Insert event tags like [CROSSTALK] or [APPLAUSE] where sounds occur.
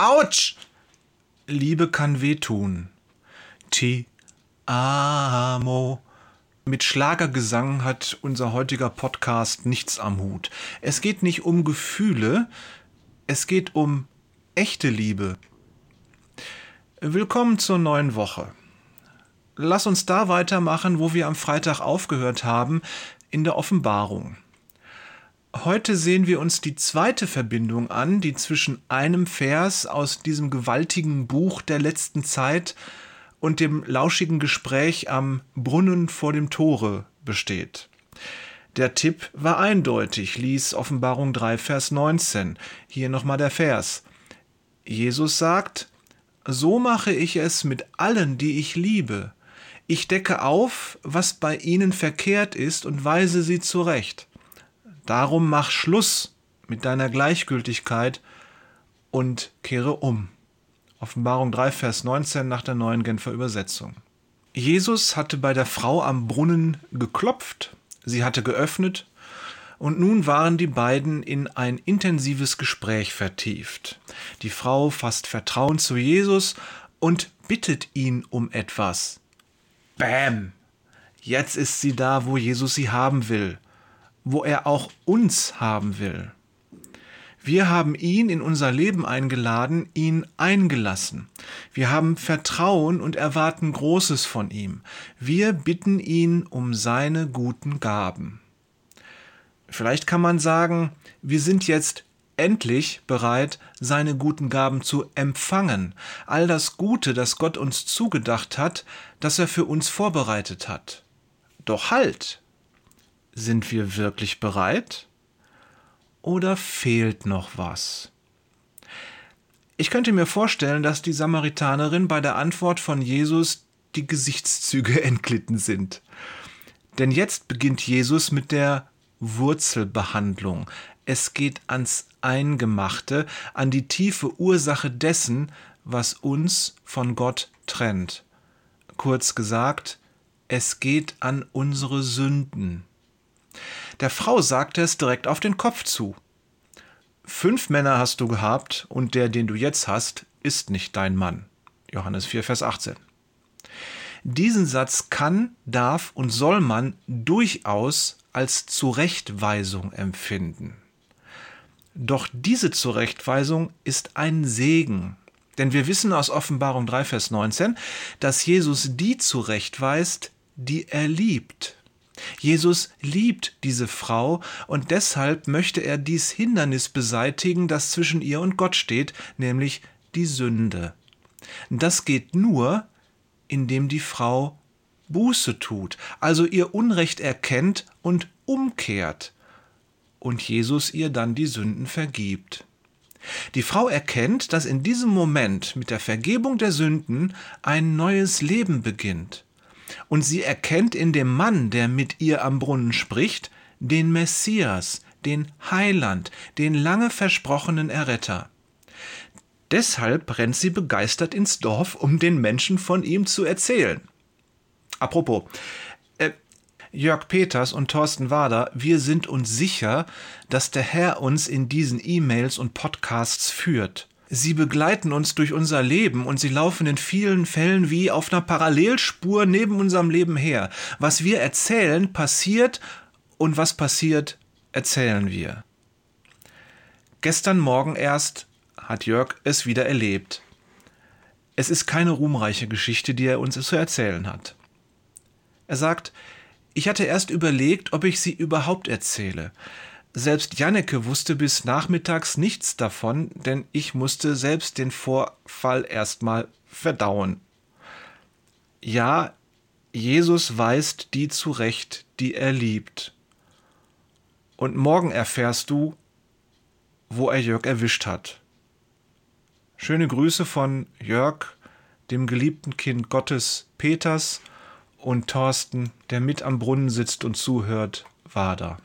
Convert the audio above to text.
Autsch! Liebe kann wehtun. Ti amo. Mit Schlagergesang hat unser heutiger Podcast nichts am Hut. Es geht nicht um Gefühle, es geht um echte Liebe. Willkommen zur neuen Woche. Lass uns da weitermachen, wo wir am Freitag aufgehört haben, in der Offenbarung. Heute sehen wir uns die zweite Verbindung an, die zwischen einem Vers aus diesem gewaltigen Buch der letzten Zeit und dem lauschigen Gespräch am Brunnen vor dem Tore besteht. Der Tipp war eindeutig, ließ Offenbarung 3, Vers 19. Hier nochmal der Vers. Jesus sagt, So mache ich es mit allen, die ich liebe. Ich decke auf, was bei ihnen verkehrt ist und weise sie zurecht. Darum mach Schluss mit deiner Gleichgültigkeit und kehre um. Offenbarung 3, Vers 19 nach der neuen Genfer Übersetzung. Jesus hatte bei der Frau am Brunnen geklopft, sie hatte geöffnet, und nun waren die beiden in ein intensives Gespräch vertieft. Die Frau fasst Vertrauen zu Jesus und bittet ihn um etwas. Bäm! Jetzt ist sie da, wo Jesus sie haben will wo er auch uns haben will. Wir haben ihn in unser Leben eingeladen, ihn eingelassen. Wir haben Vertrauen und erwarten Großes von ihm. Wir bitten ihn um seine guten Gaben. Vielleicht kann man sagen, wir sind jetzt endlich bereit, seine guten Gaben zu empfangen, all das Gute, das Gott uns zugedacht hat, das er für uns vorbereitet hat. Doch halt, sind wir wirklich bereit? Oder fehlt noch was? Ich könnte mir vorstellen, dass die Samaritanerin bei der Antwort von Jesus die Gesichtszüge [LAUGHS] entglitten sind. Denn jetzt beginnt Jesus mit der Wurzelbehandlung. Es geht ans Eingemachte, an die tiefe Ursache dessen, was uns von Gott trennt. Kurz gesagt, es geht an unsere Sünden. Der Frau sagte es direkt auf den Kopf zu. Fünf Männer hast du gehabt, und der, den du jetzt hast, ist nicht dein Mann. Johannes 4, Vers 18. Diesen Satz kann, darf und soll man durchaus als Zurechtweisung empfinden. Doch diese Zurechtweisung ist ein Segen. Denn wir wissen aus Offenbarung 3, Vers 19, dass Jesus die zurechtweist, die er liebt. Jesus liebt diese Frau und deshalb möchte er dies Hindernis beseitigen, das zwischen ihr und Gott steht, nämlich die Sünde. Das geht nur, indem die Frau Buße tut, also ihr Unrecht erkennt und umkehrt und Jesus ihr dann die Sünden vergibt. Die Frau erkennt, dass in diesem Moment mit der Vergebung der Sünden ein neues Leben beginnt und sie erkennt in dem Mann, der mit ihr am Brunnen spricht, den Messias, den Heiland, den lange versprochenen Erretter. Deshalb rennt sie begeistert ins Dorf, um den Menschen von ihm zu erzählen. Apropos, äh, Jörg Peters und Thorsten Wader, wir sind uns sicher, dass der Herr uns in diesen E-Mails und Podcasts führt. Sie begleiten uns durch unser Leben und sie laufen in vielen Fällen wie auf einer Parallelspur neben unserem Leben her. Was wir erzählen, passiert und was passiert, erzählen wir. Gestern Morgen erst hat Jörg es wieder erlebt. Es ist keine ruhmreiche Geschichte, die er uns zu erzählen hat. Er sagt, ich hatte erst überlegt, ob ich sie überhaupt erzähle. Selbst Janneke wusste bis nachmittags nichts davon, denn ich musste selbst den Vorfall erstmal verdauen. Ja, Jesus weist die zurecht, die er liebt. Und morgen erfährst du, wo er Jörg erwischt hat. Schöne Grüße von Jörg, dem geliebten Kind Gottes Peters und Thorsten, der mit am Brunnen sitzt und zuhört, Wader.